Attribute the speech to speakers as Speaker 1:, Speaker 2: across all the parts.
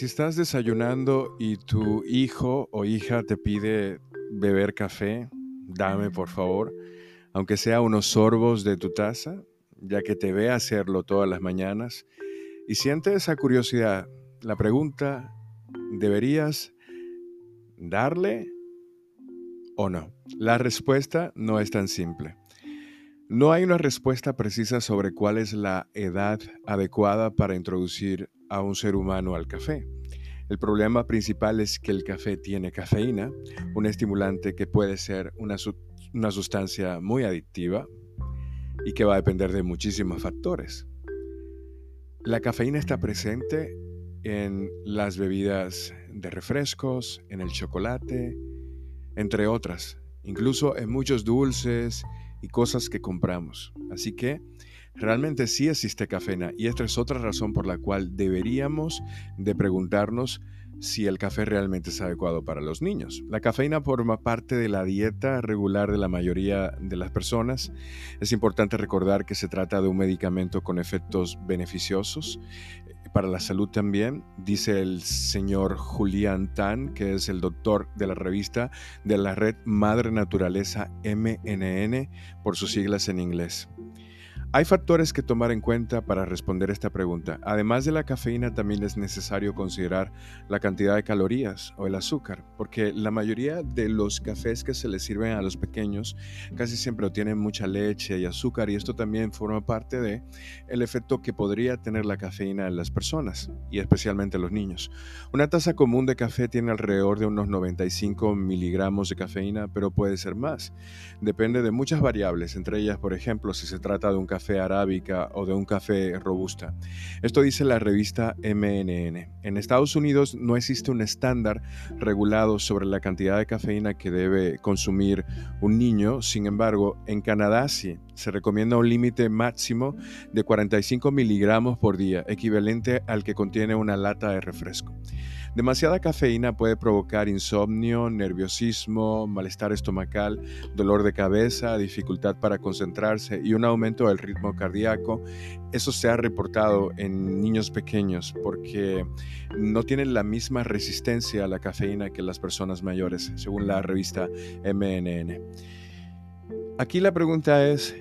Speaker 1: Si estás desayunando y tu hijo o hija te pide beber café, dame por favor, aunque sea unos sorbos de tu taza, ya que te ve hacerlo todas las mañanas, y siente esa curiosidad. La pregunta, ¿deberías darle o no? La respuesta no es tan simple. No hay una respuesta precisa sobre cuál es la edad adecuada para introducir a un ser humano al café. El problema principal es que el café tiene cafeína, un estimulante que puede ser una, una sustancia muy adictiva y que va a depender de muchísimos factores. La cafeína está presente en las bebidas de refrescos, en el chocolate, entre otras, incluso en muchos dulces y cosas que compramos. Así que Realmente sí existe cafeína y esta es otra razón por la cual deberíamos de preguntarnos si el café realmente es adecuado para los niños. La cafeína forma parte de la dieta regular de la mayoría de las personas. Es importante recordar que se trata de un medicamento con efectos beneficiosos eh, para la salud también, dice el señor Julián Tan, que es el doctor de la revista de la red Madre Naturaleza MNN, por sus siglas en inglés. Hay factores que tomar en cuenta para responder esta pregunta. Además de la cafeína, también es necesario considerar la cantidad de calorías o el azúcar, porque la mayoría de los cafés que se les sirven a los pequeños casi siempre tienen mucha leche y azúcar y esto también forma parte de el efecto que podría tener la cafeína en las personas y especialmente en los niños. Una taza común de café tiene alrededor de unos 95 miligramos de cafeína, pero puede ser más. Depende de muchas variables, entre ellas, por ejemplo, si se trata de un café café arábica o de un café robusta. Esto dice la revista MNN. En Estados Unidos no existe un estándar regulado sobre la cantidad de cafeína que debe consumir un niño, sin embargo, en Canadá sí. Se recomienda un límite máximo de 45 miligramos por día, equivalente al que contiene una lata de refresco. Demasiada cafeína puede provocar insomnio, nerviosismo, malestar estomacal, dolor de cabeza, dificultad para concentrarse y un aumento del ritmo cardíaco. Eso se ha reportado en niños pequeños porque no tienen la misma resistencia a la cafeína que las personas mayores, según la revista MNN. Aquí la pregunta es,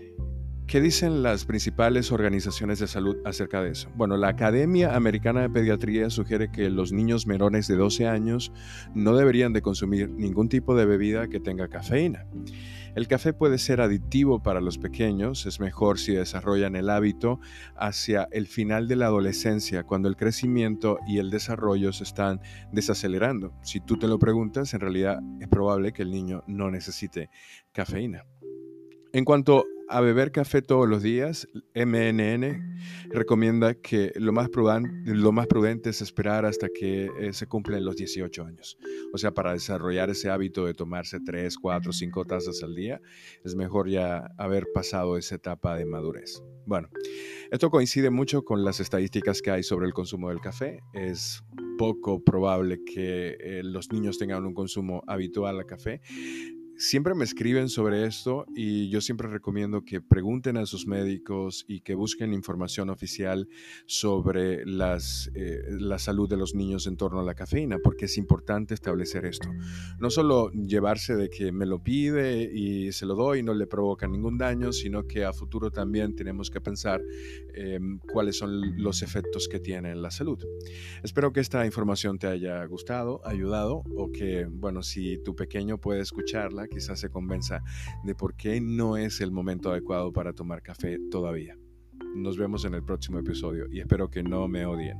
Speaker 1: ¿Qué dicen las principales organizaciones de salud acerca de eso? Bueno, la Academia Americana de Pediatría sugiere que los niños menores de 12 años no deberían de consumir ningún tipo de bebida que tenga cafeína. El café puede ser adictivo para los pequeños, es mejor si desarrollan el hábito hacia el final de la adolescencia, cuando el crecimiento y el desarrollo se están desacelerando. Si tú te lo preguntas, en realidad es probable que el niño no necesite cafeína. En cuanto a beber café todos los días, MNN recomienda que lo más, prudente, lo más prudente es esperar hasta que eh, se cumplen los 18 años. O sea, para desarrollar ese hábito de tomarse 3, 4, 5 tazas al día, es mejor ya haber pasado esa etapa de madurez. Bueno, esto coincide mucho con las estadísticas que hay sobre el consumo del café. Es poco probable que eh, los niños tengan un consumo habitual de café siempre me escriben sobre esto y yo siempre recomiendo que pregunten a sus médicos y que busquen información oficial sobre las, eh, la salud de los niños en torno a la cafeína, porque es importante establecer esto. No solo llevarse de que me lo pide y se lo doy y no le provoca ningún daño, sino que a futuro también tenemos que pensar em, cuáles son los efectos que tiene en la salud. Espero que esta información te haya gustado, ayudado o que, bueno, si tu pequeño puede escucharla, quizás se convenza de por qué no es el momento adecuado para tomar café todavía. Nos vemos en el próximo episodio y espero que no me odien.